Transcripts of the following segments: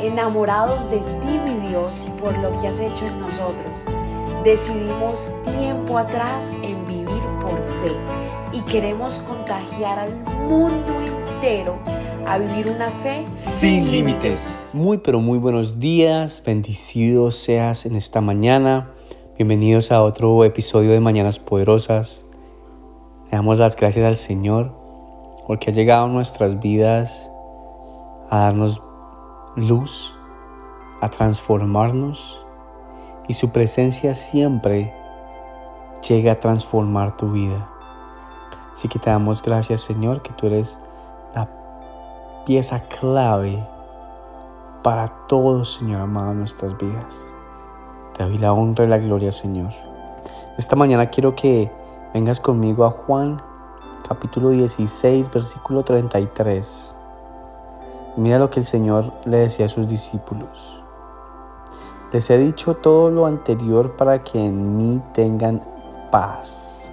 enamorados de ti, mi Dios, por lo que has hecho en nosotros. Decidimos tiempo atrás en vivir por fe y queremos contagiar al mundo entero a vivir una fe sin límites. Muy pero muy buenos días, bendecidos seas en esta mañana. Bienvenidos a otro episodio de Mañanas Poderosas. Le damos las gracias al Señor porque ha llegado a nuestras vidas a darnos luz, a transformarnos y su presencia siempre llega a transformar tu vida. Así que te damos gracias Señor que tú eres la pieza clave para todo Señor amado en nuestras vidas. Te doy la honra y la gloria Señor. Esta mañana quiero que vengas conmigo a Juan capítulo 16 versículo 33. Mira lo que el Señor le decía a sus discípulos. Les he dicho todo lo anterior para que en mí tengan paz.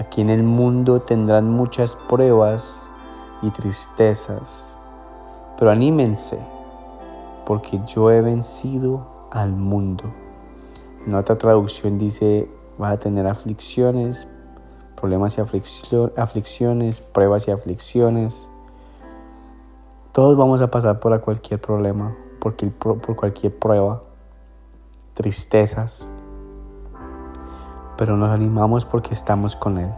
Aquí en el mundo tendrán muchas pruebas y tristezas, pero anímense, porque yo he vencido al mundo. En otra traducción dice, vas a tener aflicciones, problemas y aflicciones, pruebas y aflicciones todos vamos a pasar por cualquier problema, por cualquier prueba, tristezas, pero nos animamos porque estamos con Él.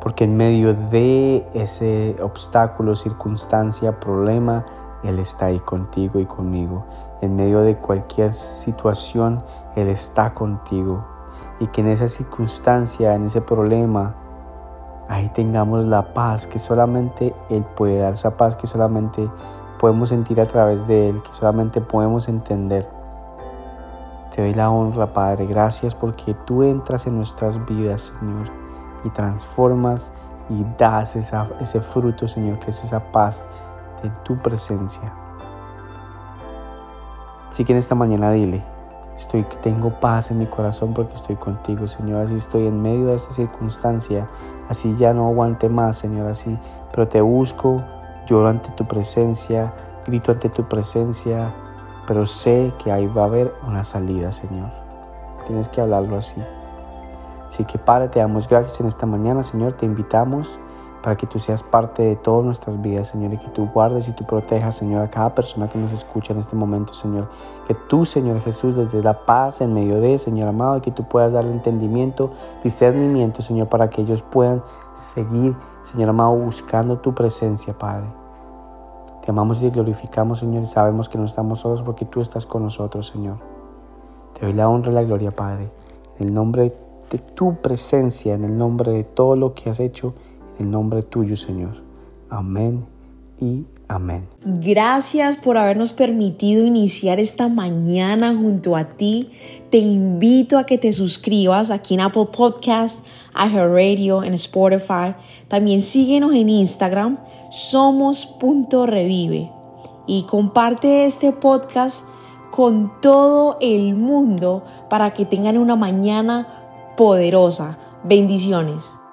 Porque en medio de ese obstáculo, circunstancia, problema, Él está ahí contigo y conmigo. En medio de cualquier situación, Él está contigo. Y que en esa circunstancia, en ese problema, ahí tengamos la paz que solamente Él puede dar, esa paz que solamente podemos sentir a través de Él, que solamente podemos entender. Te doy la honra, Padre. Gracias porque tú entras en nuestras vidas, Señor, y transformas y das ese fruto, Señor, que es esa paz de tu presencia. Así que en esta mañana dile, Estoy, tengo paz en mi corazón porque estoy contigo, Señor. Así estoy en medio de esta circunstancia. Así ya no aguante más, Señor. Así, pero te busco, lloro ante tu presencia, grito ante tu presencia, pero sé que ahí va a haber una salida, Señor. Tienes que hablarlo así. Así que Padre, te damos gracias en esta mañana, Señor. Te invitamos para que tú seas parte de todas nuestras vidas, Señor, y que tú guardes y tú protejas, Señor, a cada persona que nos escucha en este momento, Señor. Que tú, Señor Jesús, desde la paz en medio de, Señor amado, y que tú puedas darle entendimiento, discernimiento, Señor, para que ellos puedan seguir, Señor amado, buscando tu presencia, Padre. Te amamos y te glorificamos, Señor, y sabemos que no estamos solos porque tú estás con nosotros, Señor. Te doy la honra y la gloria, Padre, en el nombre de tu presencia, en el nombre de todo lo que has hecho en nombre tuyo, Señor. Amén y amén. Gracias por habernos permitido iniciar esta mañana junto a ti. Te invito a que te suscribas aquí en Apple Podcast, Radio, en Spotify. También síguenos en Instagram, somos.revive. Y comparte este podcast con todo el mundo para que tengan una mañana poderosa. Bendiciones.